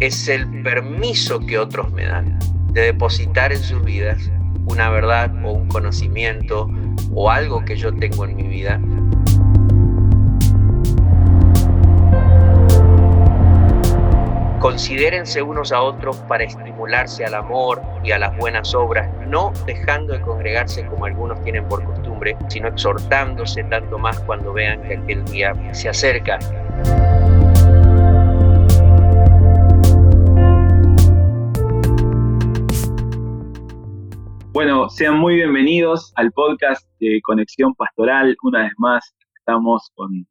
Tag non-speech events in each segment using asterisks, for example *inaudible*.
Es el permiso que otros me dan de depositar en sus vidas una verdad o un conocimiento o algo que yo tengo en mi vida Considérense unos a otros para estimularse al amor y a las buenas obras, no dejando de congregarse como algunos tienen por costumbre, sino exhortándose tanto más cuando vean que aquel día se acerca. Bueno, sean muy bienvenidos al podcast de Conexión Pastoral. Una vez más, estamos con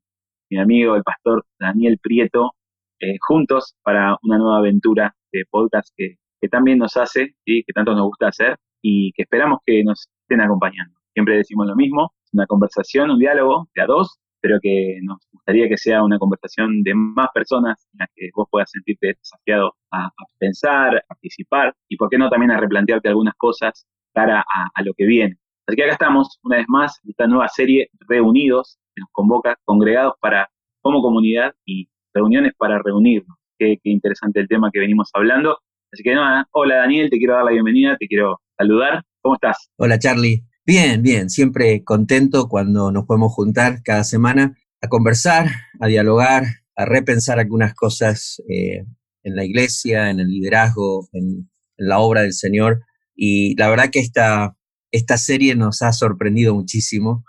mi amigo, el pastor Daniel Prieto, eh, juntos para una nueva aventura de podcast que, también nos hace, y que tanto nos gusta hacer y que esperamos que nos estén acompañando. Siempre decimos lo mismo, una conversación, un diálogo de a dos, pero que nos gustaría que sea una conversación de más personas en la que vos puedas sentirte desafiado a, pensar, a participar y, por qué no, también a replantearte algunas cosas cara a, lo que viene. Así que acá estamos, una vez más, en esta nueva serie Reunidos, que nos convoca, congregados para, como comunidad y reuniones para reunirnos. Qué, interesante el tema que venimos hablando. Así que nada, hola Daniel, te quiero dar la bienvenida, te quiero saludar. ¿Cómo estás? Hola Charlie. Bien, bien, siempre contento cuando nos podemos juntar cada semana a conversar, a dialogar, a repensar algunas cosas eh, en la iglesia, en el liderazgo, en, la obra del Señor. Y la verdad que esta, esta serie nos ha sorprendido muchísimo.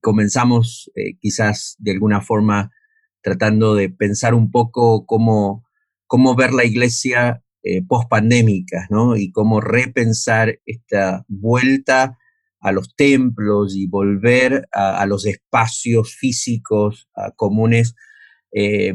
Comenzamos eh, quizás de alguna forma tratando de pensar un poco cómo, cómo ver la iglesia eh, post-pandémica, ¿no? Y cómo repensar esta vuelta a los templos y volver a, los espacios físicos comunes, eh,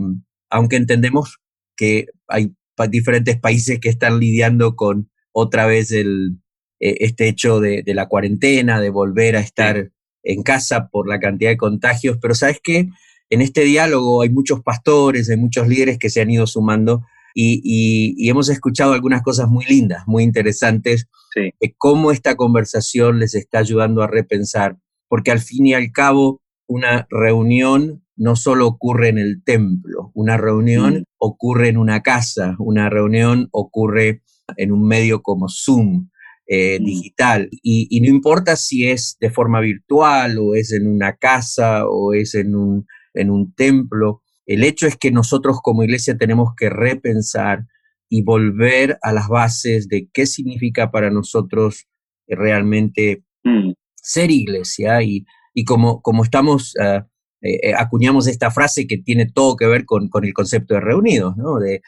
aunque entendemos que hay diferentes países que están lidiando con otra vez el, eh, este hecho de, de, la cuarentena, de volver a estar en casa por la cantidad de contagios, pero ¿sabes qué? en este diálogo hay muchos pastores, hay muchos líderes que se han ido sumando y, hemos escuchado algunas cosas muy lindas, muy interesantes, de cómo esta conversación les está ayudando a repensar, porque al fin y al cabo una reunión no solo ocurre en el templo, una reunión mm. ocurre en una casa, una reunión ocurre en un medio como Zoom. Eh, mm. digital y, y, no importa si es de forma virtual o es en una casa o es en un en un templo. El hecho es que nosotros como iglesia tenemos que repensar y volver a las bases de qué significa para nosotros realmente mm. ser iglesia y, como, como estamos, ah, eh, eh, acuñamos esta frase que tiene todo que ver con, el concepto de reunidos, ¿no? De,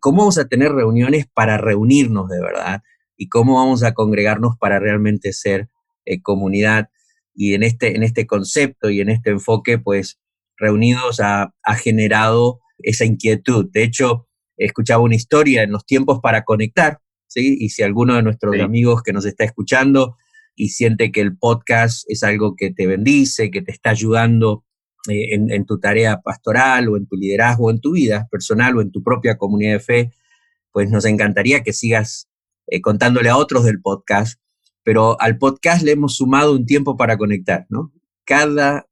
cómo vamos a tener reuniones para reunirnos de verdad y cómo vamos a congregarnos para realmente ser eh, comunidad. Y en este, en este concepto y en este enfoque, pues reunidos ha, generado esa inquietud. De hecho, escuchaba una historia en los tiempos para conectar, ¿sí? Y si alguno de nuestros amigos que nos está escuchando y siente que el podcast es algo que te bendice, que te está ayudando eh, en, tu tarea pastoral o en tu liderazgo, en tu vida personal o en tu propia comunidad de fe, pues nos encantaría que sigas eh, contándole a otros del podcast. Pero al podcast le hemos sumado un tiempo para conectar, ¿no? cada,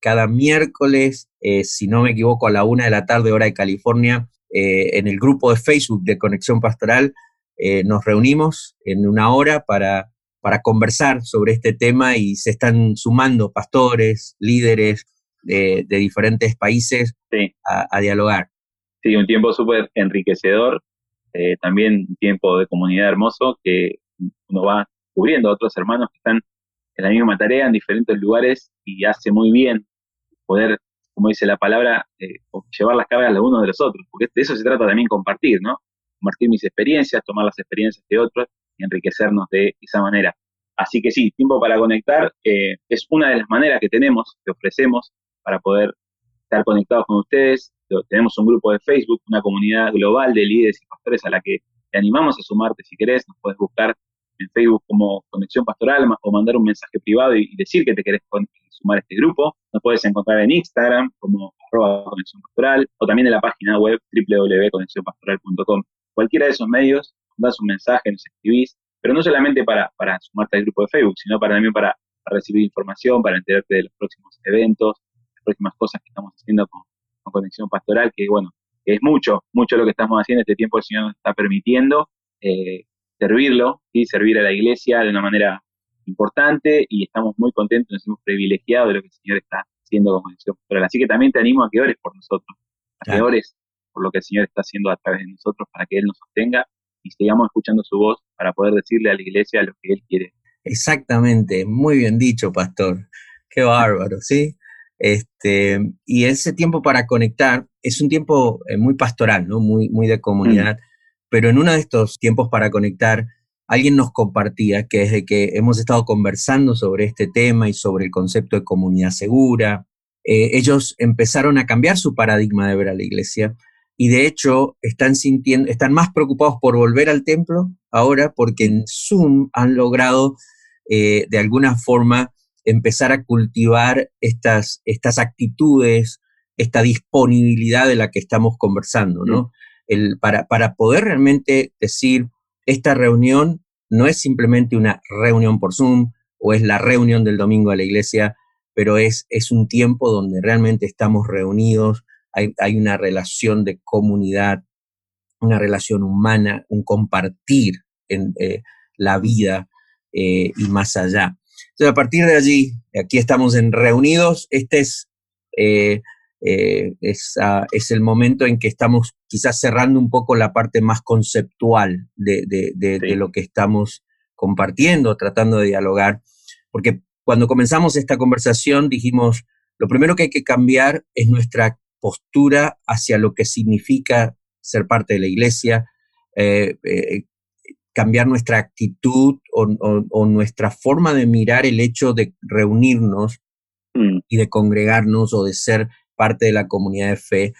cada miércoles, eh, si no me equivoco, a la una de la tarde, hora de California, eh, en el grupo de Facebook de Conexión Pastoral, eh, nos reunimos en una hora para, para conversar sobre este tema y se están sumando pastores, líderes de, diferentes países a, dialogar. Sí, un tiempo súper enriquecedor, también un tiempo de comunidad hermoso que uno va cubriendo a otros hermanos que están en la misma tarea en diferentes lugares y hace muy bien poder, como dice la palabra, eh, llevar las cargas de unos de los otros, porque de eso se trata también compartir, ¿no? Compartir mis experiencias, tomar las experiencias de otros y enriquecernos de esa manera. Así que sí, tiempo para conectar eh, es una de las maneras que tenemos, que ofrecemos para poder estar conectados con ustedes. Tenemos un grupo de Facebook, una comunidad global de líderes y pastores a la que te animamos a sumarte si querés, nos puedes buscar en Facebook como Conexión Pastoral o mandar un mensaje privado y, decir que te querés sumar a este grupo. Nos puedes encontrar en Instagram como arroba Conexión Pastoral o también en la página web www.conexionpastoral.com. Cualquiera de esos medios, das un mensaje, nos escribís, pero no solamente para, para sumarte al grupo de Facebook, sino para, también para, recibir información, para enterarte de los próximos eventos, próximas cosas que estamos haciendo con, Conexión Pastoral, que bueno, es mucho, mucho lo que estamos haciendo, este tiempo el Señor nos está permitiendo eh, servirlo, y servir a la iglesia de una manera importante y estamos muy contentos, nos hemos privilegiado de lo que el Señor está haciendo como misión Así que también te animo a que ores por nosotros, a que ores por lo que el Señor está haciendo a través de nosotros para que Él nos sostenga y sigamos escuchando su voz para poder decirle a la iglesia lo que Él quiere. Exactamente, muy bien dicho, pastor. Qué bárbaro, ¿sí? Este, y ese tiempo para conectar es un tiempo eh, muy pastoral, ¿no? Muy, muy de comunidad. Mm. Pero en uno de estos tiempos para conectar, alguien nos compartía que desde que hemos estado conversando sobre este tema y sobre el concepto de comunidad segura, eh, ellos empezaron a cambiar su paradigma de ver a la iglesia y de hecho están sintiendo, están más preocupados por volver al templo ahora porque en Zoom han logrado eh, de alguna forma empezar a cultivar estas, estas actitudes, esta disponibilidad de la que estamos conversando, ¿no? El, para, para poder realmente decir, esta reunión no es simplemente una reunión por Zoom o es la reunión del domingo a la iglesia, pero es, es un tiempo donde realmente estamos reunidos, hay, hay una relación de comunidad, una relación humana, un compartir en eh, la vida eh, y más allá. Entonces, a partir de allí, aquí estamos en reunidos, este es, eh, eh, es, el momento en que estamos quizás cerrando un poco la parte más conceptual de, lo que estamos compartiendo, tratando de dialogar, porque cuando comenzamos esta conversación dijimos, lo primero que hay que cambiar es nuestra postura hacia lo que significa ser parte de la iglesia, eh, cambiar nuestra actitud o, nuestra forma de mirar el hecho de reunirnos mm. y de congregarnos o de ser parte de la comunidad de fe,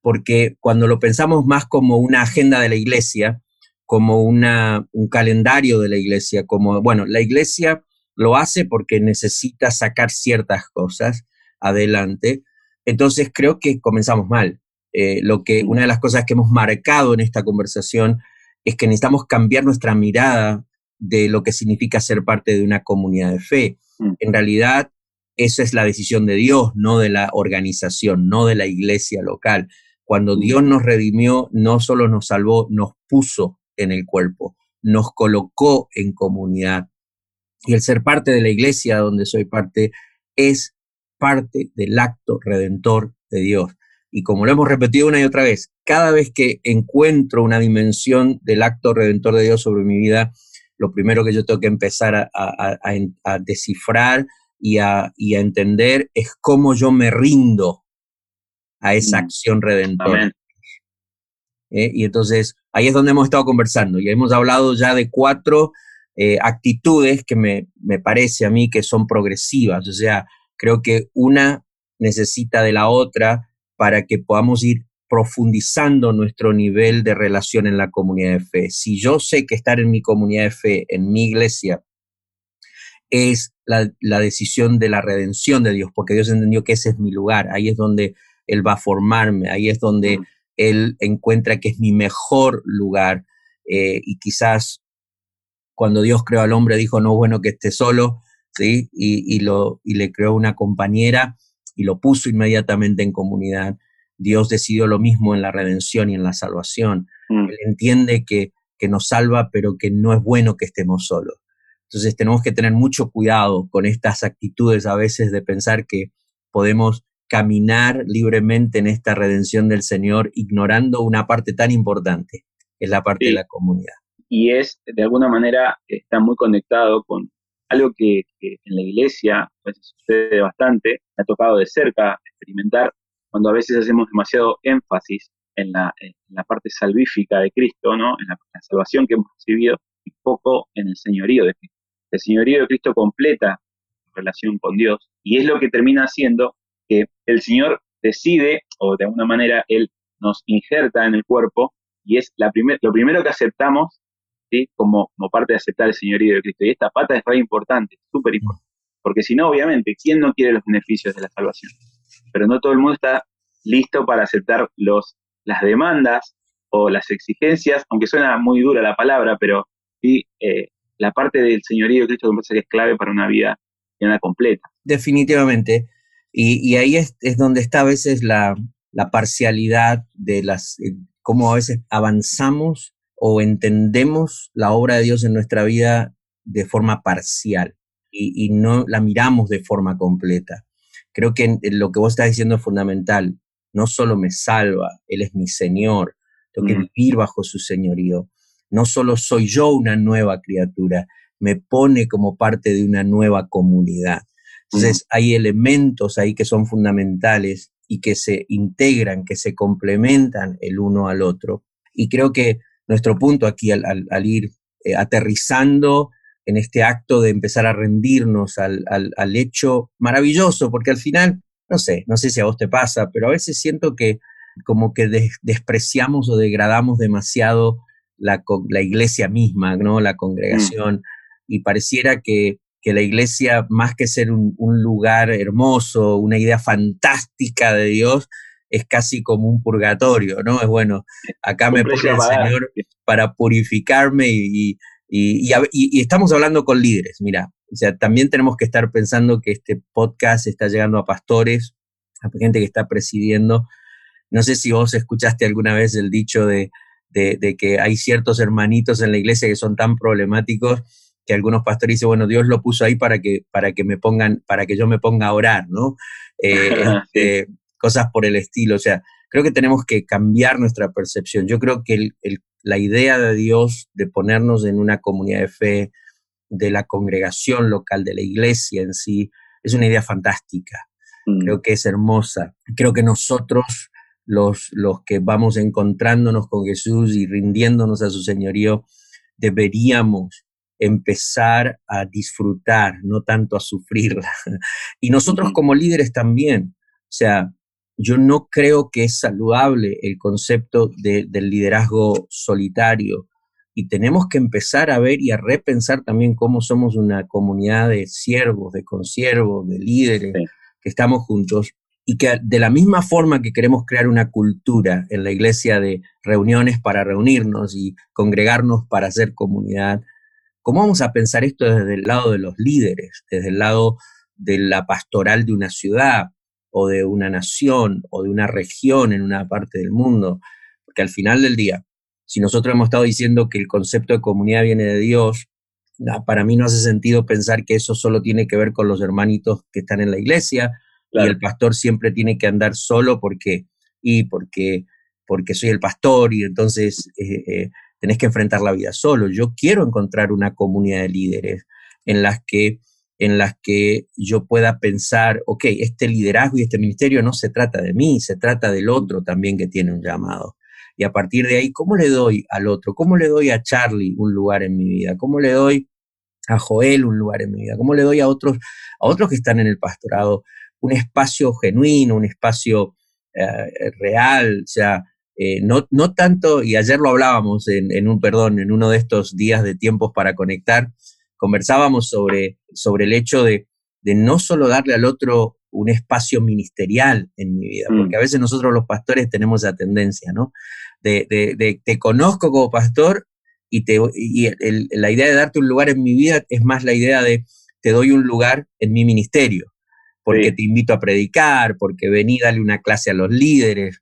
porque cuando lo pensamos más como una agenda de la iglesia, como una, un calendario de la iglesia, como, bueno, la iglesia lo hace porque necesita sacar ciertas cosas adelante, entonces creo que comenzamos mal. Eh, lo que, una de las cosas que hemos marcado en esta conversación es que necesitamos cambiar nuestra mirada de lo que significa ser parte de una comunidad de fe. Mm. En realidad, esa es la decisión de Dios, no de la organización, no de la iglesia local. Cuando mm. Dios nos redimió, no solo nos salvó, nos puso en el cuerpo, nos colocó en comunidad. Y el ser parte de la iglesia donde soy parte es parte del acto redentor de Dios. Y como lo hemos repetido una y otra vez, cada vez que encuentro una dimensión del acto redentor de Dios sobre mi vida, lo primero que yo tengo que empezar a, descifrar y, a, entender es cómo yo me rindo a esa mm. acción redentora. ¿Eh? Y entonces ahí es donde hemos estado conversando y hemos hablado ya de cuatro eh, actitudes que me, me parece a mí que son progresivas. O sea, creo que una necesita de la otra para que podamos ir profundizando nuestro nivel de relación en la comunidad de fe. Si yo sé que estar en mi comunidad de fe, en mi iglesia, es la, decisión de la redención de Dios, porque Dios entendió que ese es mi lugar, ahí es donde Él va a formarme, ahí es donde. Él encuentra que es mi mejor lugar. Eh, y quizás cuando Dios creó al hombre dijo, no bueno que esté solo, ¿sí? Y, lo, y le creó una compañera y lo puso inmediatamente en comunidad. Dios decidió lo mismo en la redención y en la salvación. Mm. Él entiende que, que nos salva, pero que no es bueno que estemos solos. Entonces tenemos que tener mucho cuidado con estas actitudes a veces de pensar que podemos caminar libremente en esta redención del Señor ignorando una parte tan importante, que es la parte de la comunidad. Y es, de alguna manera, está muy conectado con algo que, en la iglesia a veces sucede bastante, me ha tocado de cerca experimentar cuando a veces hacemos demasiado énfasis en la, parte salvífica de Cristo, ¿no? en la, salvación que hemos recibido y poco en el señorío de Cristo. El señorío de Cristo completa la relación con Dios y es lo que termina haciendo que el Señor decide, o de alguna manera Él nos injerta en el cuerpo, y es lo primero que aceptamos como, parte de aceptar el señorío de Cristo. Y esta pata es muy importante, súper importante. Porque si no, obviamente, ¿quién no quiere los beneficios de la salvación? Pero no todo el mundo está listo para aceptar los, las demandas o las exigencias, aunque suena muy dura la palabra, pero sí, eh, la parte del señorío de Cristo que es clave para una vida completa. Definitivamente. Y, ahí es, donde está a veces la, la parcialidad de las, eh, cómo a veces avanzamos o entendemos la obra de Dios en nuestra vida de forma parcial y, no la miramos de forma completa. Creo que lo que vos estás diciendo es fundamental. No solo me salva, Él es mi Señor, tengo que mm. vivir bajo su señorío. No solo soy yo una nueva criatura, me pone como parte de una nueva comunidad. Entonces mm. hay elementos ahí que son fundamentales y que se integran, que se complementan el uno al otro. Y creo que nuestro punto aquí al, ir eh, aterrizando en este acto de empezar a rendirnos al, hecho maravilloso, porque al final, no sé, no sé si a vos te pasa, pero a veces siento que como que despreciamos o degradamos demasiado la, la, iglesia misma, ¿no? La congregación, mm. y pareciera que, la iglesia, más que ser un, lugar hermoso, una idea fantástica de Dios, es casi como un purgatorio, ¿no? Es bueno, acá me pone el Señor para purificarme y, y, estamos hablando con líderes, mira, o sea, también tenemos que estar pensando que este podcast está llegando a pastores, a gente que está presidiendo. No sé si vos escuchaste alguna vez el dicho de, que hay ciertos hermanitos en la iglesia que son tan problemáticos que algunos pastores dicen, bueno, Dios lo puso ahí para que, para que me pongan, para que yo me ponga a orar, ¿no? Eh, *laughs* este, cosas por el estilo. O sea, creo que tenemos que cambiar nuestra percepción. Yo creo que el, la idea de Dios de ponernos en una comunidad de fe, de la congregación local, de la iglesia en sí, es una idea fantástica. Mm. Creo que es hermosa. Creo que nosotros, los, los que vamos encontrándonos con Jesús y rindiéndonos a su señorío, deberíamos empezar a disfrutar, no tanto a sufrirla. *laughs* Y nosotros como líderes también. O sea, yo no creo que es saludable el concepto del liderazgo solitario. Y tenemos que empezar a ver y a repensar también cómo somos una comunidad de siervos, de consiervos, de líderes que estamos juntos y que de la misma forma que queremos crear una cultura en la iglesia de reuniones para reunirnos y congregarnos para hacer comunidad, ¿cómo vamos a pensar esto desde el lado de los líderes, desde el lado de la pastoral de una ciudad, o de una nación o de una región en una parte del mundo, porque al final del día, si nosotros hemos estado diciendo que el concepto de comunidad viene de Dios, para mí no hace sentido pensar que eso solo tiene que ver con los hermanitos que están en la iglesia y el pastor siempre tiene que andar solo porque y porque porque soy el pastor y entonces eh, eh, tenés que enfrentar la vida solo. Yo quiero encontrar una comunidad de líderes en las que en las que yo pueda pensar, ok, este liderazgo y este ministerio no se trata de mí, se trata del otro también que tiene un llamado. Y a partir de ahí, ¿cómo le doy al otro? ¿Cómo le doy a Charlie un lugar en mi vida? ¿Cómo le doy a Joel un lugar en mi vida? ¿Cómo le doy a otros, a otros que están en el pastorado un espacio genuino, un espacio eh, real? O sea, eh, no, no tanto, y ayer lo hablábamos en, en un, perdón, en uno de estos días de tiempos para conectar, conversábamos sobre, sobre el hecho de, no solo darle al otro un espacio ministerial en mi vida, porque mm. a veces nosotros los pastores tenemos esa tendencia, ¿no? De, de, te conozco como pastor y, te, y la idea de darte un lugar en mi vida es más la idea de te doy un lugar en mi ministerio, porque te invito a predicar, porque vení, dale una clase a los líderes.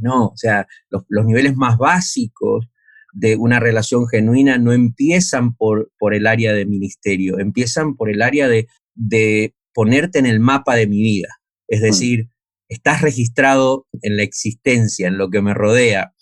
No, o sea, los, los niveles más básicos de una relación genuina no empiezan por, por el área de ministerio, empiezan por el área de, de ponerte en el mapa de mi vida. Es mm. decir, estás registrado en la existencia, en lo que me rodea,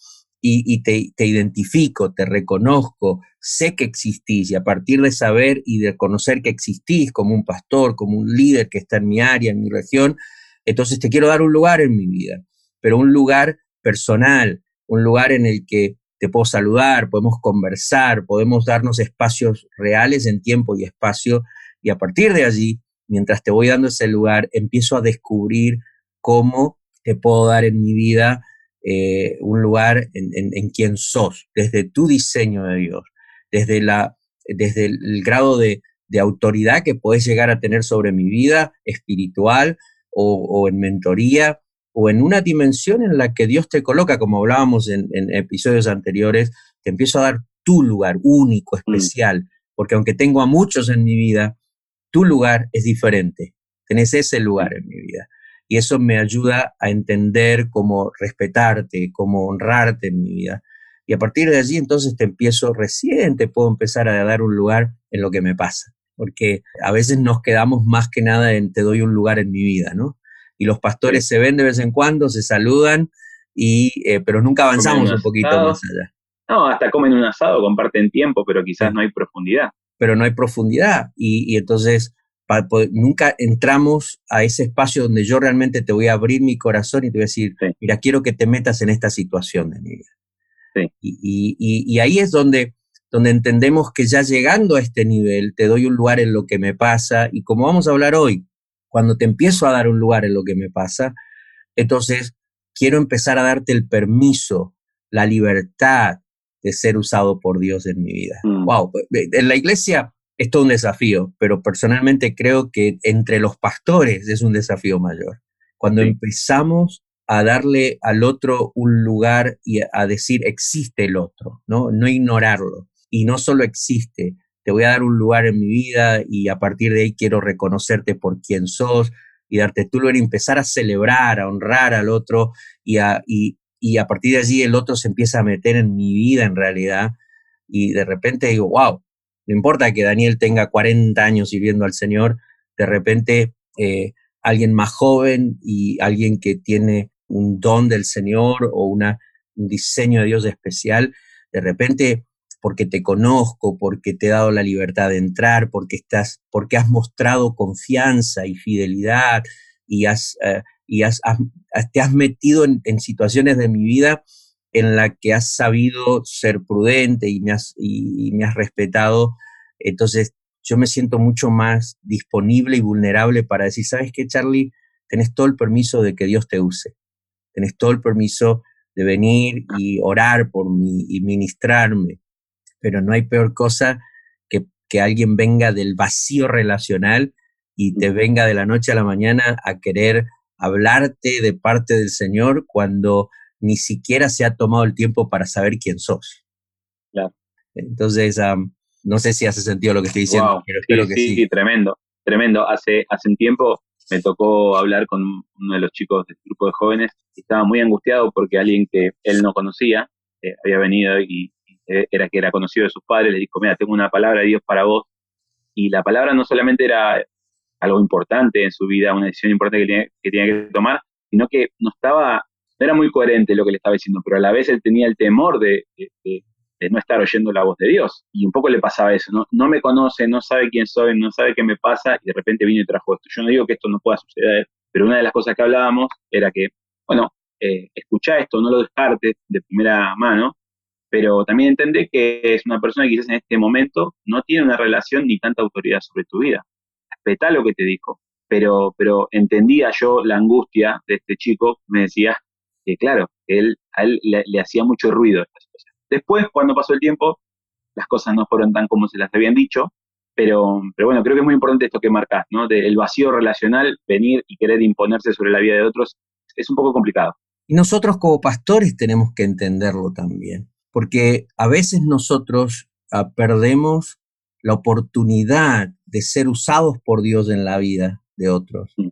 y, te, te, identifico, te reconozco, sé que existís, y a partir de saber y de conocer que existís como un pastor, como un líder que está en mi área, en mi región, entonces te quiero dar un lugar en mi vida, pero un lugar personal, un lugar en el que te puedo saludar, podemos conversar, podemos darnos espacios reales en tiempo y espacio, y a partir de allí, mientras te voy dando ese lugar, empiezo a descubrir cómo te puedo dar en mi vida eh, un lugar en, quien sos, desde tu diseño de Dios, desde, la, desde el grado de, autoridad que puedes llegar a tener sobre mi vida espiritual o en mentoría o en una dimensión en la que Dios te coloca, como hablábamos en, episodios anteriores, te empiezo a dar tu lugar único, mm. especial, porque aunque tengo a muchos en mi vida, tu lugar es diferente, tenés ese lugar en mi vida. y eso me ayuda a entender cómo respetarte, cómo honrarte en mi vida. Y a partir de allí entonces te empiezo recién, te puedo empezar a dar un lugar en lo que me pasa, porque a veces nos quedamos más que nada en te doy un lugar en mi vida, ¿no? Y los pastores se ven de vez en cuando, se saludan, y, eh, pero nunca avanzamos un poquito más allá. No, hasta comen un asado, comparten tiempo, pero quizás no hay profundidad. Pero no hay profundidad. Y, entonces nunca entramos a ese espacio donde yo realmente te voy a abrir mi corazón y te voy a decir, mira, quiero que te metas en esta situación de mi vida. Y, ahí es donde, donde entendemos que ya llegando a este nivel, te doy un lugar en lo que me pasa. Y como vamos a hablar hoy, cuando te empiezo a dar un lugar en lo que me pasa, entonces quiero empezar a darte el permiso, la libertad, de ser usado por Dios en mi vida. Wow, mm. pues, en la iglesia es todo un desafío, pero personalmente creo que entre los pastores es un desafío mayor. Cuando empezamos a darle al otro un lugar y a decir existe el otro, ¿no? No ignorarlo. Y no solo existe, voy a dar un lugar en mi vida y a partir de ahí quiero reconocerte por quien sos y darte tu lugar y empezar a celebrar, a honrar al otro y a, y a partir de allí el otro se empieza a meter en mi vida en realidad y de repente digo, wow, no importa que Daniel tenga 40 años sirviendo al Señor, de repente eh, alguien más joven y alguien que tiene un don del Señor o una, un diseño de Dios especial, de repente porque te conozco, porque te he dado la libertad de entrar, porque estás, porque has mostrado confianza y fidelidad y has, eh, y te has metido en, situaciones de mi vida en la que has sabido ser prudente y me has, y, me has respetado. Entonces, yo me siento mucho más disponible y vulnerable para decir, ¿sabes qué, Charlie? Tenés todo el permiso de que Dios te use. Tenés todo el permiso de venir y orar por mí y ministrarme. Pero no hay peor cosa que, que alguien venga del vacío relacional y te venga de la noche a la mañana a querer hablarte de parte del Señor cuando ni siquiera se ha tomado el tiempo para saber quién sos. Claro. Entonces, no sé si hace sentido lo que estoy diciendo, pero espero que sí. Sí, tremendo, tremendo. Hace, hace un tiempo me tocó hablar con uno de los chicos del grupo de jóvenes y estaba muy angustiado porque alguien que él no conocía eh, había venido y, era que era conocido de sus padres, le dijo, mira, tengo una palabra de Dios para vos. Y la palabra no solamente era algo importante en su vida, una decisión importante que tenía que, tomar, sino que no estaba, no era muy coherente lo que le estaba diciendo, pero a la vez él tenía el temor de, no estar oyendo la voz de Dios. Y un poco le pasaba eso, ¿no? no me conoce, no sabe quién soy, no sabe qué me pasa, y de repente vino y trajo esto. Yo no digo que esto no pueda suceder, pero una de las cosas que hablábamos era que, bueno, eh, escucha esto, no lo descartes de primera mano, pero también entendé que es una persona que quizás en este momento no tiene una relación ni tanta autoridad sobre tu vida respetá lo que te dijo. Pero, pero entendía yo la angustia de este chico, me decía que claro, él, a él le, hacía mucho ruido. Después, cuando pasó el tiempo, las cosas no fueron tan como se las habían dicho, pero, pero bueno, creo que es muy importante esto que marcas, ¿no? Del vacío relacional, venir y querer imponerse sobre la vida de otros, es un poco complicado. Y nosotros como pastores tenemos que entenderlo también, porque a veces nosotros ah, perdemos la oportunidad de ser usados por Dios en la vida de otros, mm.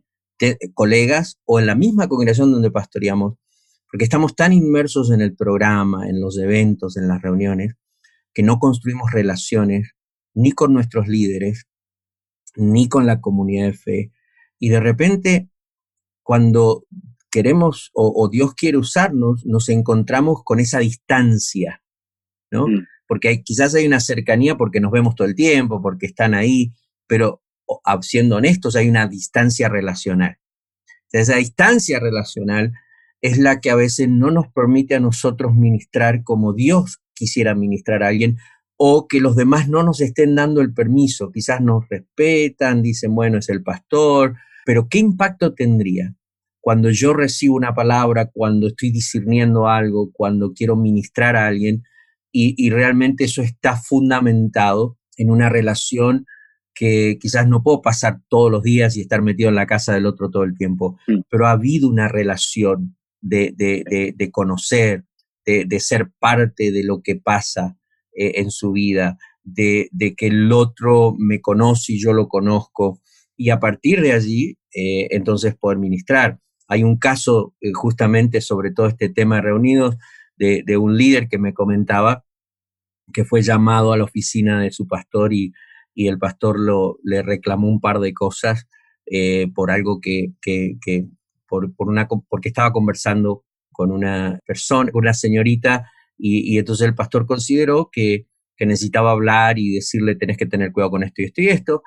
colegas o en la misma congregación donde pastoreamos, porque estamos tan inmersos en el programa, en los eventos, en las reuniones, que no construimos relaciones ni con nuestros líderes, ni con la comunidad de fe. Y de repente, cuando queremos o, Dios quiere usarnos, nos encontramos con esa distancia, ¿no? Mm porque quizás hay una cercanía porque nos vemos todo el tiempo, porque están ahí, pero siendo honestos, hay una distancia relacional. Esa distancia relacional es la que a veces no nos permite a nosotros ministrar como Dios quisiera ministrar a alguien o que los demás no nos estén dando el permiso. Quizás nos respetan, dicen, bueno, es el pastor, pero ¿qué impacto tendría cuando yo recibo una palabra, cuando estoy discerniendo algo, cuando quiero ministrar a alguien? y, realmente eso está fundamentado en una relación que quizás no puedo pasar todos los días y estar metido en la casa del otro todo el tiempo, mm. pero ha habido una relación de, de, conocer, de, ser parte de lo que pasa eh, en su vida, de, que el otro me conoce y yo lo conozco, y a partir de allí, eh, entonces poder ministrar. Hay un caso eh, justamente sobre todo este tema reunidos de, de, un líder que me comentaba que fue llamado a la oficina de su pastor y, y el pastor lo, le reclamó un par de cosas eh, por algo que, que, que por, por, una, porque estaba conversando con una persona, con una señorita, y, y entonces el pastor consideró que, que, necesitaba hablar y decirle tenés que tener cuidado con esto y esto y esto,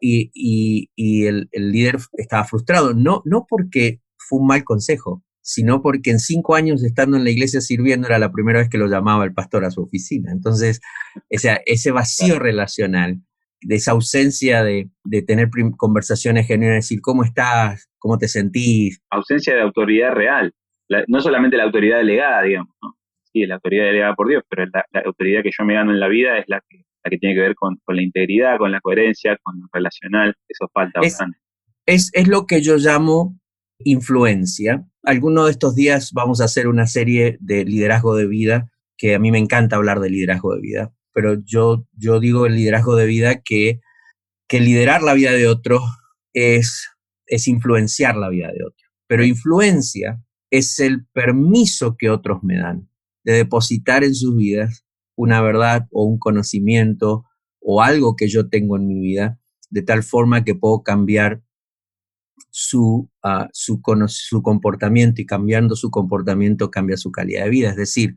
y, y, y el, el, líder estaba frustrado, no, no porque fue un mal consejo, sino porque en cinco años estando en la iglesia sirviendo era la primera vez que lo llamaba el pastor a su oficina. Entonces, ese, ese vacío relacional, de esa ausencia de, de tener conversaciones genuinas, decir, ¿cómo estás? ¿Cómo te sentís? Ausencia de autoridad real, la, no solamente la autoridad delegada, digamos, ¿no? sí, la autoridad delegada por Dios, pero la, la, autoridad que yo me gano en la vida es la que, la que tiene que ver con, con la integridad, con la coherencia, con lo relacional, eso falta. Es, es, es lo que yo llamo influencia. Alguno de estos días vamos a hacer una serie de liderazgo de vida, que a mí me encanta hablar de liderazgo de vida, pero yo, yo digo el liderazgo de vida que, que liderar la vida de otro es, es influenciar la vida de otro. Pero influencia es el permiso que otros me dan de depositar en sus vidas una verdad o un conocimiento o algo que yo tengo en mi vida, de tal forma que puedo cambiar su, uh, su, su, comportamiento y cambiando su comportamiento cambia su calidad de vida. Es decir,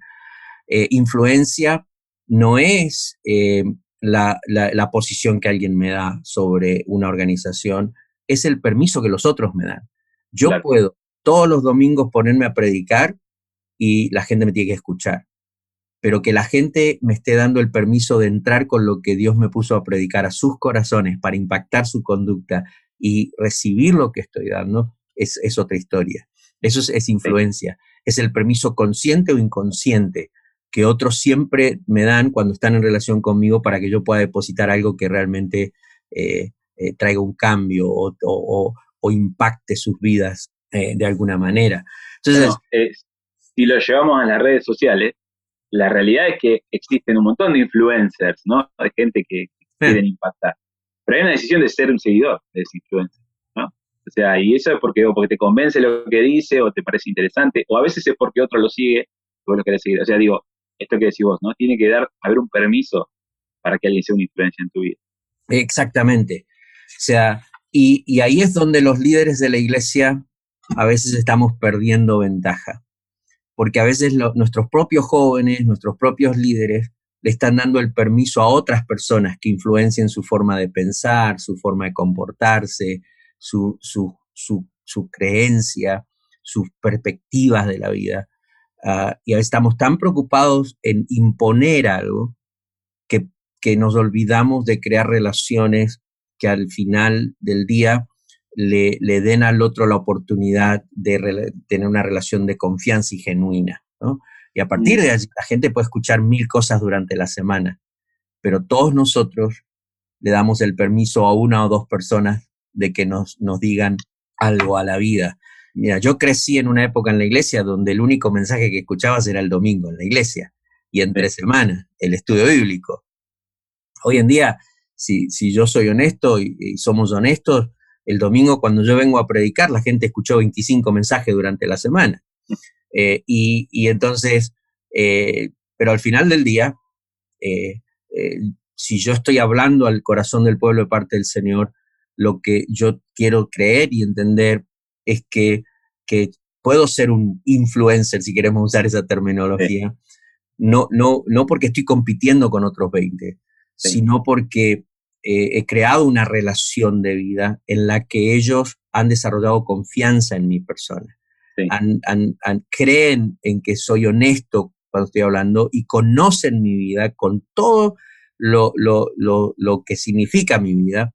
eh, influencia no es eh, la, la, la, posición que alguien me da sobre una organización, es el permiso que los otros me dan. Yo claro. puedo todos los domingos ponerme a predicar y la gente me tiene que escuchar, pero que la gente me esté dando el permiso de entrar con lo que Dios me puso a predicar a sus corazones para impactar su conducta y recibir lo que estoy dando es, es otra historia. Eso es, es influencia, es el permiso consciente o inconsciente que otros siempre me dan cuando están en relación conmigo para que yo pueda depositar algo que realmente eh, eh, traiga un cambio o, o, o, impacte sus vidas eh, de alguna manera. Entonces, si lo llevamos a las redes sociales, la realidad es que existen un montón de influencers, ¿no? De gente que, quieren impactar. Pero hay una decisión de ser un seguidor de ese influencer, ¿no? O sea, y eso es porque, o porque te convence lo que dice o te parece interesante, o a veces es porque otro lo sigue y vos lo querés seguir. O sea, digo, esto que decís vos, ¿no? Tiene que dar, haber un permiso para que alguien sea una influencia en tu vida. Exactamente. O sea, y, y ahí es donde los líderes de la iglesia a veces estamos perdiendo ventaja. Porque a veces nuestros propios jóvenes, nuestros propios líderes, le están dando el permiso a otras personas que influencien su forma de pensar, su forma de comportarse, su, creencia, sus perspectivas de la vida. Uh, y estamos tan preocupados en imponer algo que, nos olvidamos de crear relaciones que al final del día le, le den al otro la oportunidad de re, tener una relación de confianza y genuina. ¿no? Y a partir de allí la gente puede escuchar mil cosas durante la semana, pero todos nosotros le damos el permiso a una o dos personas de que nos, nos digan algo a la vida. Mira, yo crecí en una época en la iglesia donde el único mensaje que escuchabas era el domingo en la iglesia y entre semanas el estudio bíblico. Hoy en día, si, si yo soy honesto y, y, somos honestos, el domingo cuando yo vengo a predicar, la gente escuchó 25 mensajes durante la semana. Eh, y, y, entonces, eh, pero al final del día, eh, si yo estoy hablando al corazón del pueblo de parte del Señor, lo que yo quiero creer y entender es que, que puedo ser un influencer, si queremos usar esa terminología, sí. no, no, no porque estoy compitiendo con otros 20, sí. sino porque eh, he creado una relación de vida en la que ellos han desarrollado confianza en mi persona. Sí. Han, han, han, creen en que soy honesto cuando estoy hablando y conocen mi vida con todo lo, lo, lo, lo que significa mi vida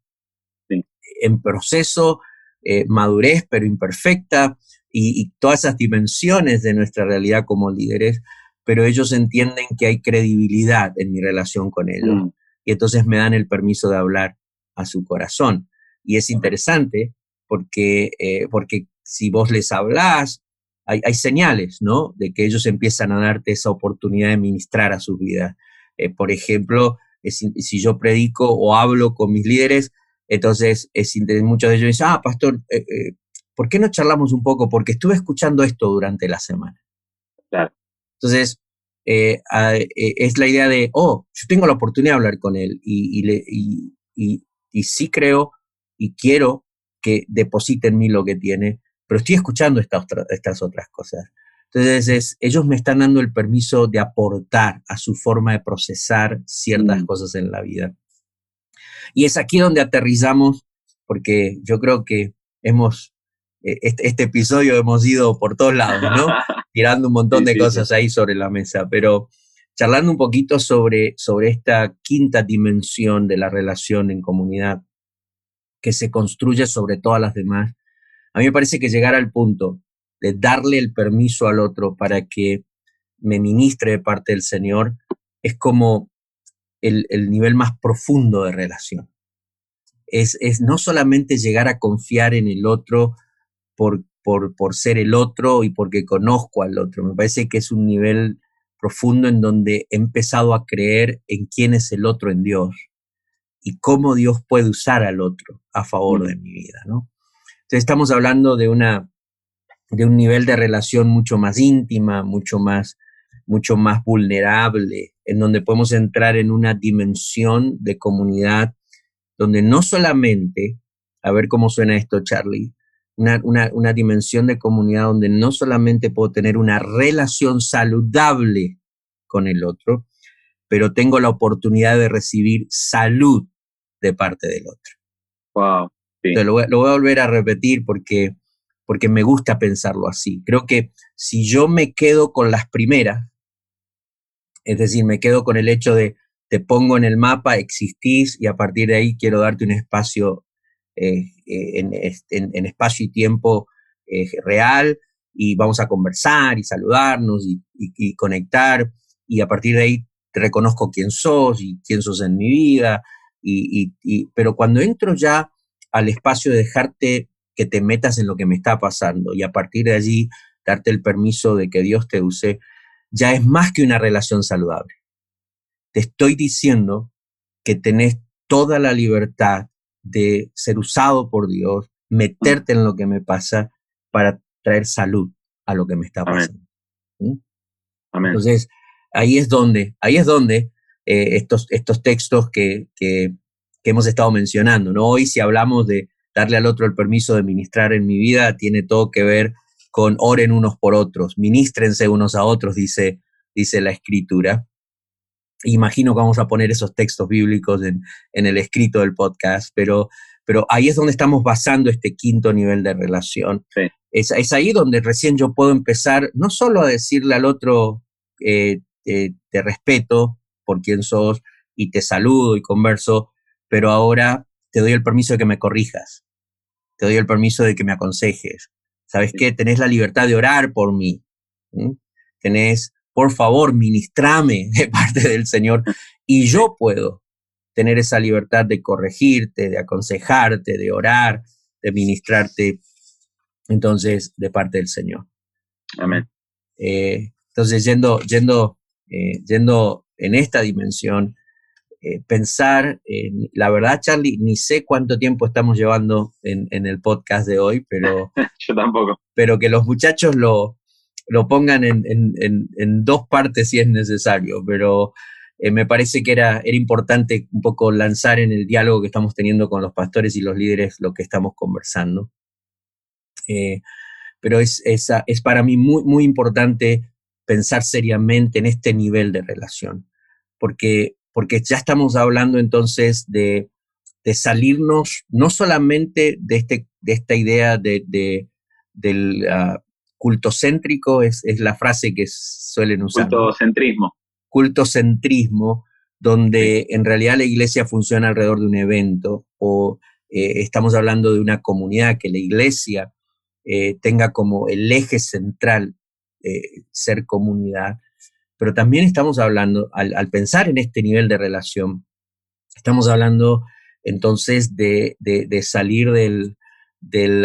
sí. en proceso eh, madurez pero imperfecta y, y, todas esas dimensiones de nuestra realidad como líderes, pero ellos entienden que hay credibilidad en mi relación con ellos mm. Y entonces me dan el permiso de hablar a su corazón. Y es interesante porque, eh, porque si vos les hablás, hay, hay, señales, ¿no? De que ellos empiezan a darte esa oportunidad de ministrar a sus vidas. Eh, por ejemplo, si yo predico o hablo con mis líderes, entonces, es, muchos de ellos dicen, ah, pastor, eh, ¿por qué no charlamos un poco? Porque estuve escuchando esto durante la semana. Claro. Entonces, eh, eh, es la idea de, oh, yo tengo la oportunidad de hablar con él y, y, y, sí creo y quiero que deposite en mí lo que tiene, pero estoy escuchando estas, estas otras cosas. Entonces, ellos me están dando el permiso de aportar a su forma de procesar ciertas mm. cosas en la vida. Y es aquí donde aterrizamos, porque yo creo que hemos, e, este, este episodio hemos ido por todos lados, ¿no? *laughs* Tirando un montón de cosas ahí sobre la mesa, pero charlando un poquito sobre, sobre esta quinta dimensión de la relación en comunidad que se construye sobre todas las demás, a mí me parece que llegar al punto de darle el permiso al otro para que me ministre de parte del Señor, es como el, nivel más profundo de relación. Es, es, no solamente llegar a confiar en el otro por, por, por, ser el otro y porque conozco al otro, me parece que es un nivel profundo en donde he empezado a creer en quién es el otro en Dios y cómo Dios puede usar al otro a favor de mi vida, ¿no? Entonces estamos hablando de una de un nivel de relación mucho más íntima, mucho más, mucho más vulnerable, en donde podemos entrar en una dimensión de comunidad donde no solamente, a ver cómo suena esto, Charlie, una, una, una dimensión de comunidad donde no solamente puedo tener una relación saludable con el otro, pero tengo la oportunidad de recibir salud de parte del otro. Wow. lo, voy, a volver a repetir porque porque me gusta pensarlo así. Creo que si yo me quedo con las primeras, es decir, me quedo con el hecho de te pongo en el mapa, existís y a partir de ahí quiero darte un espacio eh, eh, en, espacio y tiempo eh, real y vamos a conversar y saludarnos y, conectar y a partir de ahí reconozco quién sos y quién sos en mi vida. Y, pero cuando entro ya al espacio de dejarte que te metas en lo que me está pasando y a partir de allí darte el permiso de que Dios te use, ya es más que una relación saludable. Te estoy diciendo que tenés toda la libertad de ser usado por Dios, meterte en lo que me pasa para traer salud a lo que me está pasando. Entonces, ahí es donde, ahí es donde eh, estos, estos textos que, que, que, hemos estado mencionando, ¿no? Hoy si hablamos de, darle al otro el permiso de ministrar en mi vida tiene todo que ver con oren unos por otros, ministrense unos a otros, dice, dice la escritura. Imagino que vamos a poner esos textos bíblicos en, el escrito del podcast, pero, pero ahí es donde estamos basando este quinto nivel de relación. Es, es, ahí donde recién yo puedo empezar no solo a decirle al otro, eh, te respeto por quien sos y te saludo y converso, pero ahora te doy el permiso de que me corrijas, te doy el permiso de que me aconsejes. ¿Sabes qué? Tenés la libertad de orar por mí. Tenés, por favor, ministrame *laughs* de parte del Señor. Y yo puedo tener esa libertad de corregirte, de aconsejarte, de orar, de ministrarte, entonces, de parte del Señor. Amén. Eh, entonces, yendo, yendo, eh, yendo en esta dimensión, eh, pensar, la verdad Charlie, ni sé cuánto tiempo estamos llevando en, el podcast de hoy, pero... *laughs* Yo tampoco. Pero que los muchachos lo, lo pongan en, en, dos partes si es necesario, pero eh, me parece que era, era importante un poco lanzar en el diálogo que estamos teniendo con los pastores y los líderes lo que estamos conversando. Eh, pero es, es, es para mí muy, muy importante pensar seriamente en este nivel de relación, porque porque ya estamos hablando entonces de, salirnos no solamente de, este, de esta idea de, del uh, cultocéntrico, es, la frase que suelen usar. Cultocentrismo. Cultocentrismo, donde en realidad la iglesia funciona alrededor de un evento o eh, estamos hablando de una comunidad que la iglesia eh, tenga como el eje central eh, ser comunidad pero también estamos hablando, al, pensar en este nivel de relación, estamos hablando entonces de, salir del, del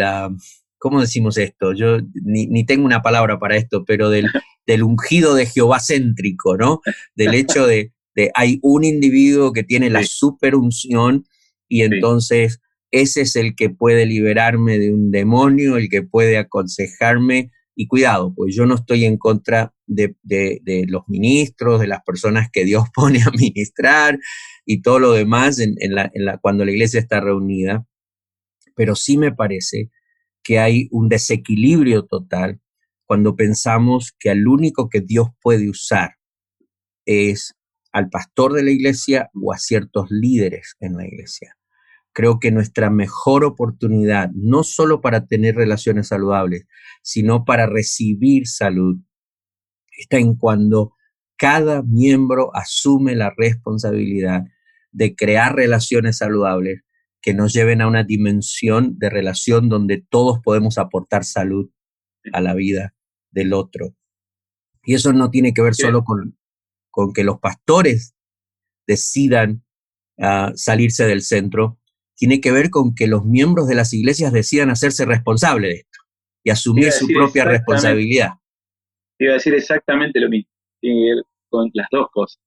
¿cómo decimos esto? Yo ni, tengo una palabra para esto, pero del, *laughs* del ungido de Jehová céntrico, ¿no? Del hecho de, hay un individuo que tiene la super unción y entonces ese es el que puede liberarme de un demonio, el que puede aconsejarme. Y cuidado, pues yo no estoy en contra de, los ministros, de las personas que Dios *laughs* pone a ministrar y todo lo demás en, la, cuando la iglesia está reunida, pero sí me parece que hay un desequilibrio total cuando pensamos que al único que Dios puede usar es al pastor de la iglesia o a ciertos líderes en la iglesia. Creo que nuestra mejor oportunidad, no solo para tener relaciones saludables, sino para recibir salud, está en cuando cada miembro asume la responsabilidad de crear relaciones saludables que nos lleven a una dimensión de relación donde todos podemos aportar salud a la vida del otro. Y eso no tiene que ver solo con, con que los pastores decidan ah, salirse del centro, tiene que ver con que los miembros de las iglesias decidan hacerse responsables de esto y asumir su propia responsabilidad. Iba a decir exactamente lo mismo, tiene que ver con las dos cosas.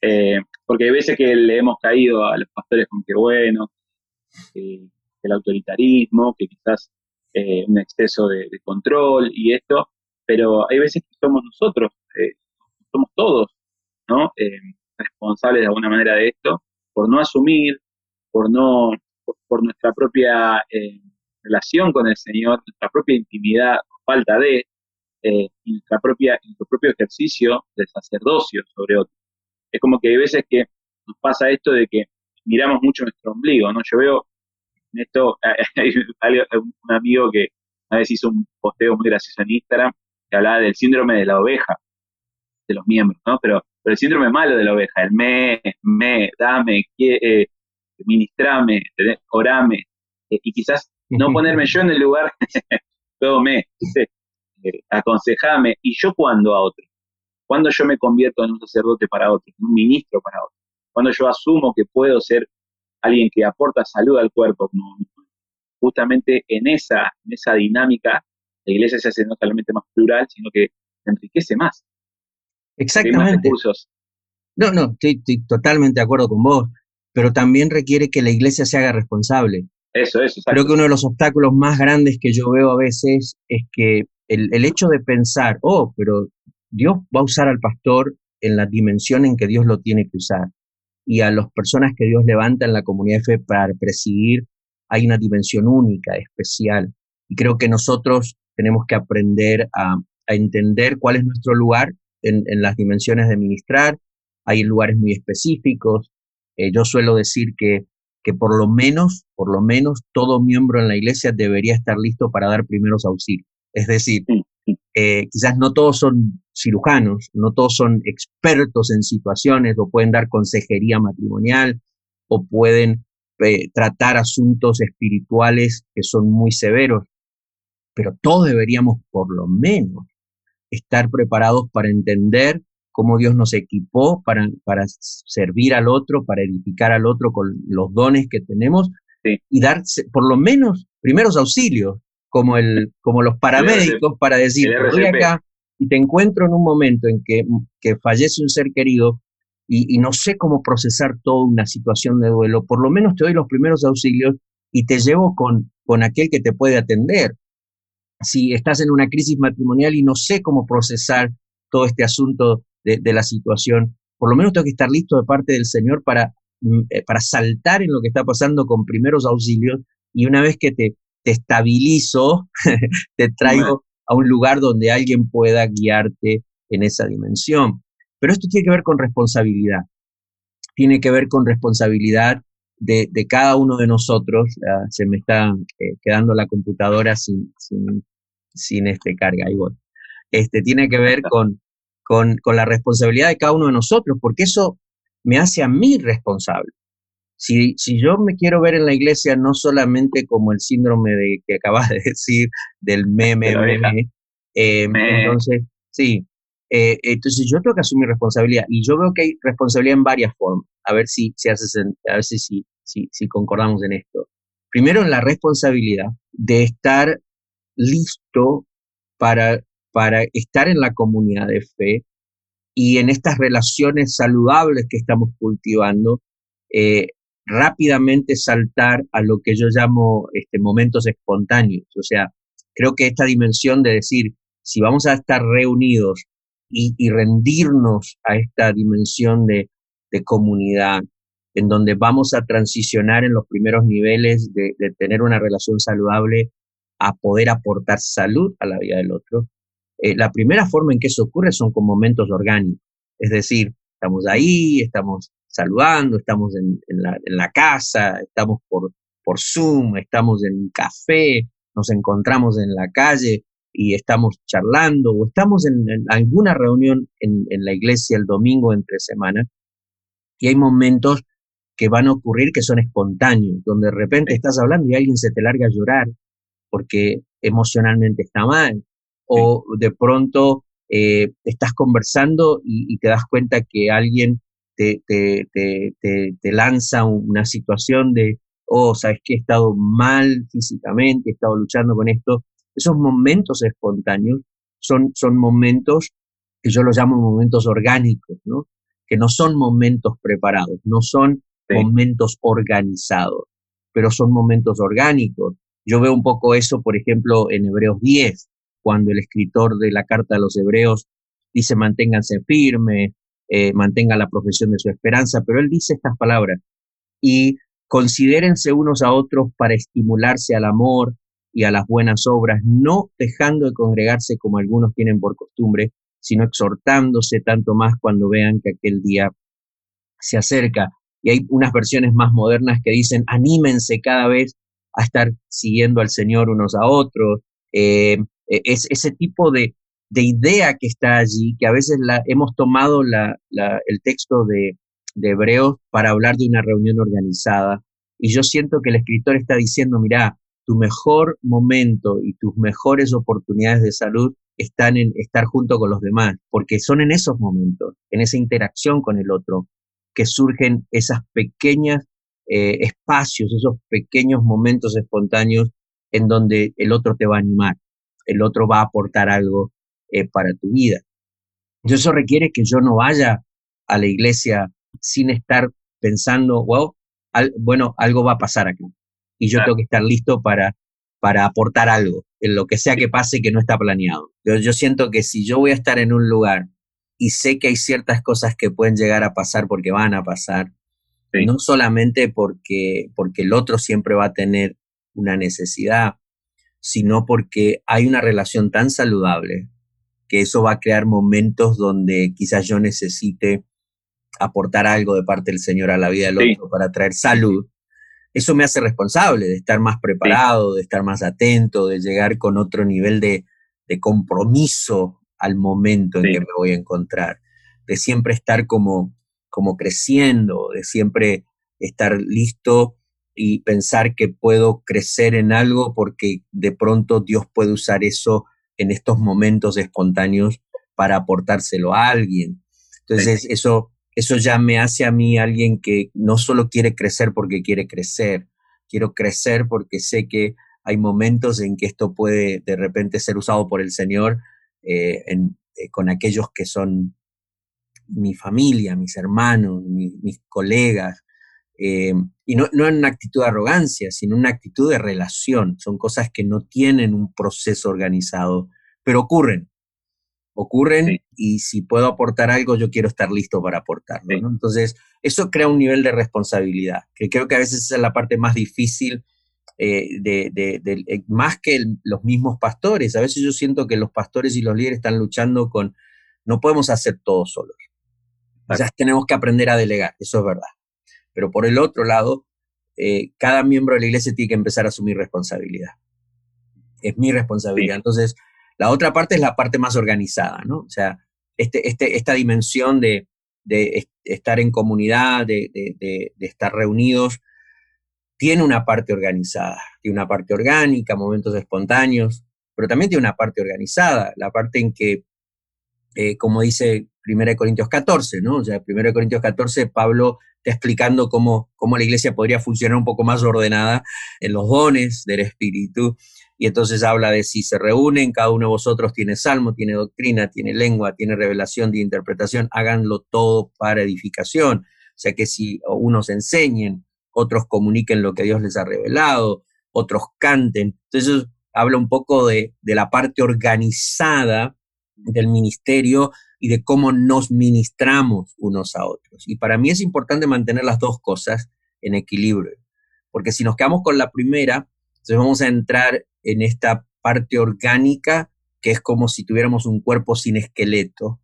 Eh, porque hay veces que le hemos caído a los pastores con que bueno, el autoritarismo, que quizás eh, un exceso de, control y esto, pero hay veces que somos nosotros, eh, somos todos, ¿no? responsables de alguna manera de esto, por no asumir, por no por, nuestra propia eh, relación con el Señor, nuestra propia intimidad, falta de, eh, y nuestra propia, nuestro propio ejercicio de sacerdocio sobre otros. Es como que hay veces que nos pasa esto de que miramos mucho nuestro ombligo, ¿no? Yo veo esto, *laughs* hay un amigo que una vez hizo un posteo muy gracioso en Instagram que hablaba del síndrome de la oveja, de los miembros, ¿no? Pero, pero el síndrome malo de la oveja, el me, me, dame, que, eh, ministrame, orame, eh, y quizás no *laughs* ponerme yo en el lugar, *laughs* todo me, eh, aconsejame, y yo cuando a otro, cuando yo me convierto en un sacerdote para otro, en un ministro para otro, cuando yo asumo que puedo ser alguien que aporta salud al cuerpo, justamente en esa, en esa dinámica, la iglesia se hace no solamente más plural, sino que se enriquece más. Exactamente. No, no, estoy, totalmente de acuerdo con vos pero también requiere que la iglesia se haga responsable. Eso, eso. Creo que uno de los obstáculos más grandes que yo veo a veces es que el, hecho de pensar, oh, pero Dios va a usar al pastor en la dimensión en que Dios lo tiene que usar. Y a las personas que Dios levanta en la comunidad de fe para presidir, hay una dimensión única, especial. Y creo que nosotros tenemos que aprender a, entender cuál es nuestro lugar en, en, las dimensiones de ministrar. Hay lugares muy específicos, eh, yo suelo decir que, que por lo menos, por lo menos todo miembro en la iglesia debería estar listo para dar primeros auxilios. Es decir, eh, quizás no todos son cirujanos, no todos son expertos en situaciones o pueden dar consejería matrimonial o pueden eh, tratar asuntos espirituales que son muy severos, pero todos deberíamos por lo menos estar preparados para entender cómo Dios nos equipó para, para servir al otro, para edificar al otro con los dones que tenemos y dar por lo menos primeros auxilios, como, el, como los paramédicos, para decir, estoy acá y te encuentro en un momento en que, que fallece un ser querido y, no sé cómo procesar toda una situación de duelo, por lo menos te doy los primeros auxilios y te llevo con, con aquel que te puede atender. Si estás en una crisis matrimonial y no sé cómo procesar todo este asunto de, la situación, por lo menos tengo que estar listo de parte del Señor para, mm, eh, para saltar en lo que está pasando con primeros auxilios y una vez que te, te estabilizo, *laughs* te traigo a un lugar donde alguien pueda guiarte en esa dimensión. Pero esto tiene que ver con responsabilidad. Tiene que ver con responsabilidad de, cada uno de nosotros. Ah, se me está eh, quedando la computadora sin, sin, este carga. Igual. Este, tiene que ver con, con, la responsabilidad de cada uno de nosotros, porque eso me hace a mí responsable. Si, si, yo me quiero ver en la iglesia no solamente como el síndrome de que acabas de decir, del *laughs* meme, eh, entonces, sí, eh, entonces yo tengo que asumir responsabilidad y yo veo que hay responsabilidad en varias formas. A ver si, si haces, a ver si, si, si concordamos en esto. Primero, en la responsabilidad de estar listo para para estar en la comunidad de fe y en estas relaciones saludables que estamos cultivando, eh, rápidamente saltar a lo que yo llamo este, momentos espontáneos. O sea, creo que esta dimensión de decir, si vamos a estar reunidos y, rendirnos a esta dimensión de, comunidad, en donde vamos a transicionar en los primeros niveles de, tener una relación saludable a poder aportar salud a la vida del otro. Eh, la primera forma en que eso ocurre son con momentos orgánicos, es decir, estamos ahí, estamos saludando, estamos en, la, casa, estamos por, por Zoom, estamos en un café, nos encontramos en la calle y estamos charlando o estamos en, alguna reunión en, la iglesia el domingo entre semana. Y hay momentos que van a ocurrir que son espontáneos, donde de repente estás hablando y alguien se te larga a llorar porque emocionalmente está mal, o de pronto eh, estás conversando y, te das cuenta que alguien te, te, te, lanza una situación de, oh, sabes que he estado mal físicamente, he estado luchando con esto. Esos momentos espontáneos son, son momentos que yo los llamo momentos orgánicos, ¿no? que no son momentos preparados, no son momentos organizados, pero son momentos orgánicos. Yo veo un poco eso, por ejemplo, en Hebreos 10, cuando el escritor de la carta a los hebreos dice manténganse firmes, eh, mantengan la profesión de su esperanza, pero él dice estas palabras, y considérense unos a otros para estimularse al amor y a las buenas obras, no dejando de congregarse como algunos tienen por costumbre, sino exhortándose tanto más cuando vean que aquel día se acerca. Y hay unas versiones más modernas que dicen, anímense cada vez a estar siguiendo al Señor unos a otros, eh, e, es ese tipo de, idea que está allí, que a veces hemos tomado el texto de, de Hebreos para hablar de una reunión organizada. Y yo siento que el escritor está diciendo, mira, tu mejor momento y tus mejores oportunidades de salud están en estar junto con los demás, porque son en esos momentos, en esa interacción con el otro, que surgen esas pequeñas eh, espacios, esos pequeños momentos espontáneos en donde el otro te va a animar el otro va a aportar algo eh, para tu vida. Y eso requiere que yo no vaya a la iglesia sin estar pensando, wow, bueno, algo va a pasar aquí. Y yo tengo que estar listo para, para aportar algo, en lo que sea que pase que no está planeado. Yo, yo siento que si yo voy a estar en un lugar y sé que hay ciertas cosas que pueden llegar a pasar porque van a pasar, no solamente porque, porque el otro siempre va a tener una necesidad, sino porque hay una relación tan saludable que eso va a crear momentos donde quizás yo necesite aportar algo de parte del Señor a la vida del otro para traer salud. Eso me hace responsable de estar más preparado, de estar más atento, de llegar con otro nivel de, compromiso al momento en que me voy a encontrar, de siempre estar como, como creciendo, de siempre estar listo y pensar que puedo crecer en algo porque de pronto Dios puede usar eso en estos momentos espontáneos para aportárselo a alguien. Entonces, eso, eso ya me hace a mí alguien que no solo quiere crecer porque quiere crecer, quiero crecer porque sé que hay momentos en que esto puede de repente ser usado por el Señor eh, eh, con aquellos que son mi familia, mis hermanos, mis colegas, eh, y no, no en una actitud de arrogancia, sino una actitud de relación. Son cosas que no tienen un proceso organizado, pero ocurren. Ocurren y si puedo aportar algo, yo quiero estar listo para aportarlo. Entonces, eso crea un nivel de responsabilidad, que creo que a veces es la parte más difícil, eh, de, eh, más que los mismos pastores. A veces yo siento que los pastores y los líderes están luchando con, no podemos hacer todo solos. Ya tenemos que aprender a delegar, eso es verdad. Pero por el otro lado, eh, cada miembro de la iglesia tiene que empezar a asumir responsabilidad. Es mi responsabilidad. Entonces, la otra parte es la parte más organizada, ¿no? O sea, este, este, esta dimensión de, estar en comunidad, de, de, estar reunidos, tiene una parte organizada, tiene una parte orgánica, momentos espontáneos, pero también tiene una parte organizada, la parte en que, eh, como dice 1 Corintios 14, ¿no? O sea, 1 Corintios 14, Pablo explicando cómo, cómo la iglesia podría funcionar un poco más ordenada en los dones del Espíritu. Y entonces habla de si se reúnen, cada uno de vosotros tiene salmo, tiene doctrina, tiene lengua, tiene revelación de interpretación, háganlo todo para edificación. O sea que si unos enseñen, otros comuniquen lo que Dios les ha revelado, otros canten. Entonces habla un poco de, de la parte organizada del ministerio y de cómo nos ministramos unos a otros. Y para mí es importante mantener las dos cosas en equilibrio, porque si nos quedamos con la primera, entonces vamos a entrar en esta parte orgánica que es como si tuviéramos un cuerpo sin esqueleto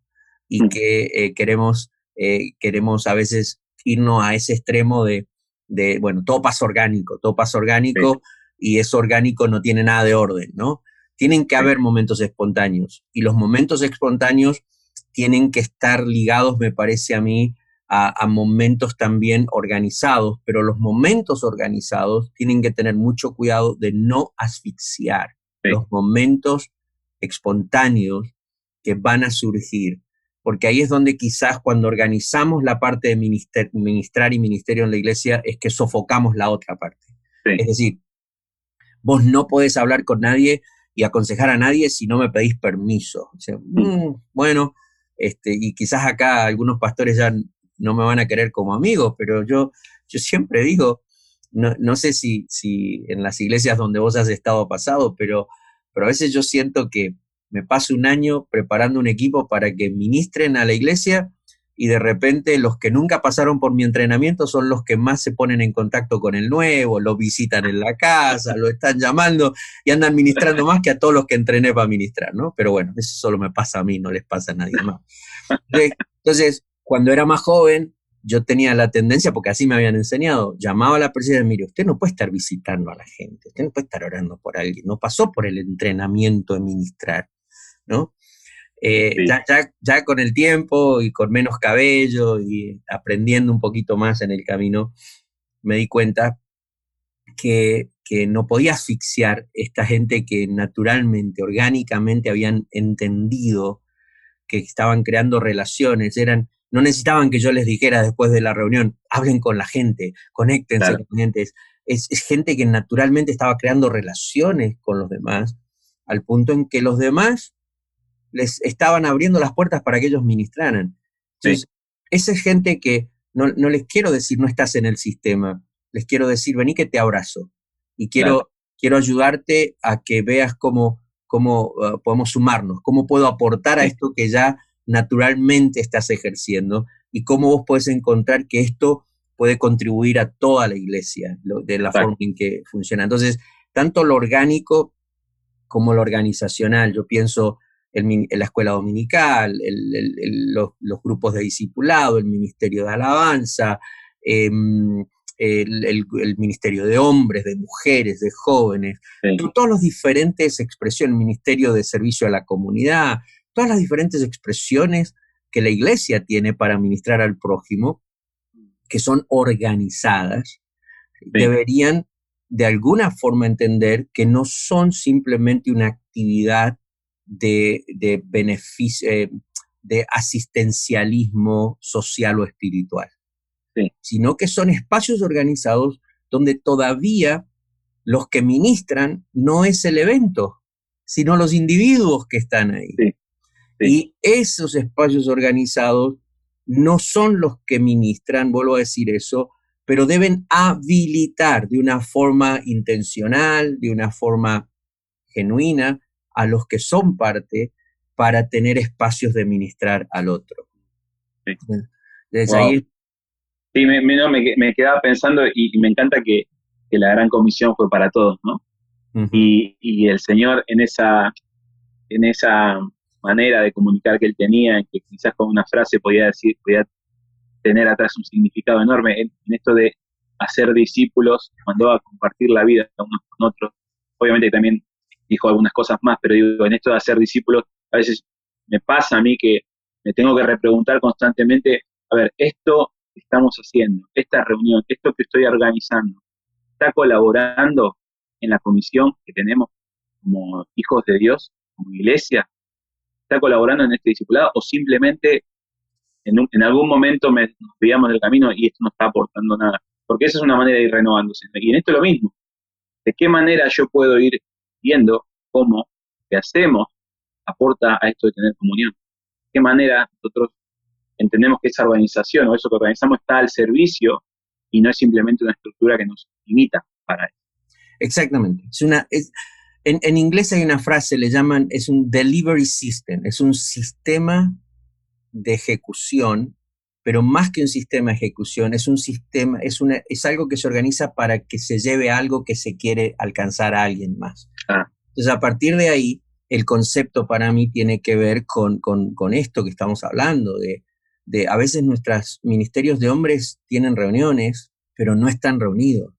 y mm. que eh, queremos, eh, queremos a veces irnos a ese extremo de, de, bueno, todo pasa orgánico, todo pasa orgánico y eso orgánico no tiene nada de orden, ¿no? Tienen que haber momentos espontáneos y los momentos espontáneos tienen que estar ligados, me parece a mí, a, momentos también organizados, pero los momentos organizados tienen que tener mucho cuidado de no asfixiar los momentos espontáneos que van a surgir, porque ahí es donde quizás cuando organizamos la parte de ministrar y ministerio en la iglesia es que sofocamos la otra parte. Es decir, vos no podés hablar con nadie y aconsejar a nadie si no me pedís permiso. Mm, bueno, este, y quizás acá algunos pastores ya no me van a querer como amigo, pero yo, yo siempre digo, no, sé si, si en las iglesias donde vos has estado pasado, pero, pero a veces yo siento que me paso un año preparando un equipo para que ministren a la iglesia y de repente los que nunca pasaron por mi entrenamiento son los que más se ponen en contacto con el nuevo, lo visitan en la casa, lo están llamando y andan ministrando más que a todos los que entrené para ministrar, ¿no? Pero bueno, eso solo me pasa a mí, no les pasa a nadie más. Entonces, cuando era más joven, yo tenía la tendencia, porque así me habían enseñado, llamaba a la y mire, usted no puede estar visitando a la gente, usted no puede estar orando por alguien, no pasó por el entrenamiento de ministrar, ¿no? Eh, ya, con el tiempo y con menos cabello y aprendiendo un poquito más en el camino, me di cuenta que, que no podía asfixiar esta gente que naturalmente, orgánicamente habían entendido que estaban creando relaciones, eran no necesitaban que yo les dijera después de la reunión, hablen con la gente, conéctense con gente. Es, gente que naturalmente estaba creando relaciones con los demás, al punto en que los demás les estaban abriendo las puertas para que ellos ministraran. Entonces, esa es gente que no, les quiero decir no estás en el sistema, les quiero decir vení que te abrazo. Y quiero, quiero ayudarte a que veas cómo, cómo uh, podemos sumarnos, cómo puedo aportar a esto que ya naturalmente estás ejerciendo y cómo vos puedes encontrar que esto puede contribuir a toda la iglesia de la forma en que funciona. Entonces, tanto lo orgánico como lo organizacional, yo pienso en, la escuela dominical, los, grupos de discipulado, el ministerio de alabanza, em, el, ministerio de hombres, de mujeres, de jóvenes, todas las diferentes expresiones, el ministerio de servicio a la comunidad, todas las diferentes expresiones que la iglesia tiene para ministrar al prójimo, que son organizadas, deberían de alguna forma entender que no son simplemente una actividad de, de beneficio, eh, de asistencialismo social o espiritual, sino que son espacios organizados donde todavía los que ministran no es el evento, sino los individuos que están ahí. Y esos espacios organizados no son los que ministran, vuelvo a decir eso, pero deben habilitar de una forma intencional, de una forma genuina, a los que son parte para tener espacios de ministrar al otro. Sí, sí me, me, quedaba pensando y, me encanta que, la gran comisión fue para todos, ¿no? y, y, el Señor en esa, en esa manera de comunicar que él tenía, que quizás con una frase podía decir, podía tener atrás un significado enorme en, esto de hacer discípulos, mandó a compartir la vida unos con otros. Obviamente también dijo algunas cosas más, pero digo, en esto de hacer discípulos, a veces me pasa a mí que me tengo que repreguntar constantemente, a ver, esto que estamos haciendo, esta reunión, esto que estoy organizando, ¿está colaborando en la comisión que tenemos como hijos de Dios, como iglesia? está colaborando en este discipulado o simplemente en, algún momento me, nos veíamos del camino y esto no está aportando nada. Porque esa es una manera de ir renovándose. Y en esto es lo mismo. ¿De qué manera yo puedo ir viendo cómo que hacemos aporta a esto de tener comunión? ¿De qué manera nosotros entendemos que esa organización o eso que organizamos está al servicio y no es simplemente una estructura que nos limita para eso. Exactamente. Es una, en, en, inglés hay una frase, le llaman, es un delivery system, es un sistema de ejecución, pero más que un sistema de ejecución, es un sistema, es, una, es algo que se organiza para que se lleve algo que se quiere alcanzar a alguien más. Ah. Entonces, a partir de ahí, el concepto para mí tiene que ver con, con, con esto que estamos hablando, de, de a veces nuestros ministerios de hombres tienen reuniones, pero no están reunidos.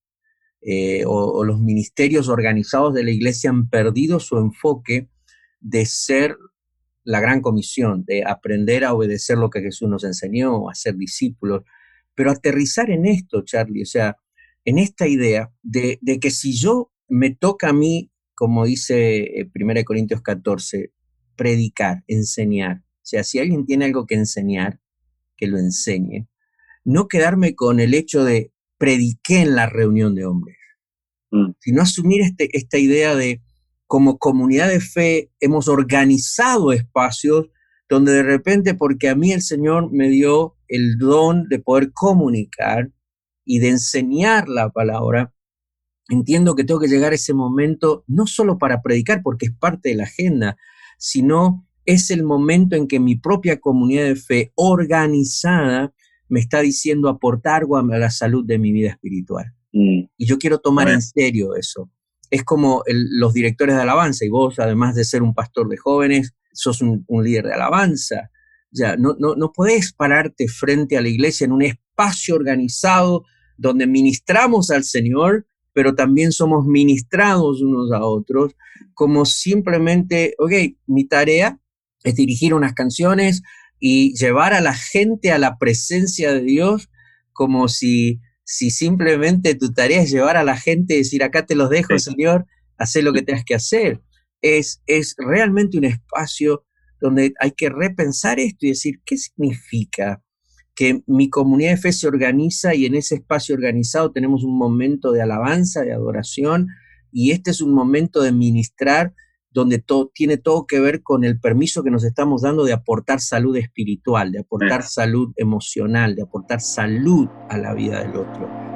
Eh, o, los ministerios organizados de la iglesia han perdido su enfoque de ser la gran comisión, de aprender a obedecer lo que Jesús nos enseñó, a ser discípulos, pero aterrizar en esto, Charlie, o sea, en esta idea de, de que si yo me toca a mí, como dice 1 eh, Corintios 14, predicar, enseñar, o sea, si alguien tiene algo que enseñar, que lo enseñe, no quedarme con el hecho de prediqué en la reunión de hombres, mm. sino asumir este, esta idea de como comunidad de fe hemos organizado espacios donde de repente, porque a mí el Señor me dio el don de poder comunicar y de enseñar la palabra, entiendo que tengo que llegar a ese momento no solo para predicar, porque es parte de la agenda, sino es el momento en que mi propia comunidad de fe organizada me está diciendo aportar algo a la salud de mi vida espiritual. Mm. Y yo quiero tomar en serio eso. Es como los directores de alabanza, y vos, además de ser un pastor de jóvenes, sos un, líder de alabanza. Ya, no, no, no podés pararte frente a la iglesia en un espacio organizado donde ministramos al Señor, pero también somos ministrados unos a otros, como simplemente, ok, mi tarea es dirigir unas canciones, y llevar a la gente a la presencia de Dios como si, si simplemente tu tarea es llevar a la gente y decir, acá te los dejo, Señor, haz lo que tengas que hacer. Es, es realmente un espacio donde hay que repensar esto y decir, ¿qué significa que mi comunidad de fe se organiza y en ese espacio organizado tenemos un momento de alabanza, de adoración, y este es un momento de ministrar donde todo, tiene todo que ver con el permiso que nos estamos dando de aportar salud espiritual, de aportar salud emocional, de aportar salud a la vida del otro.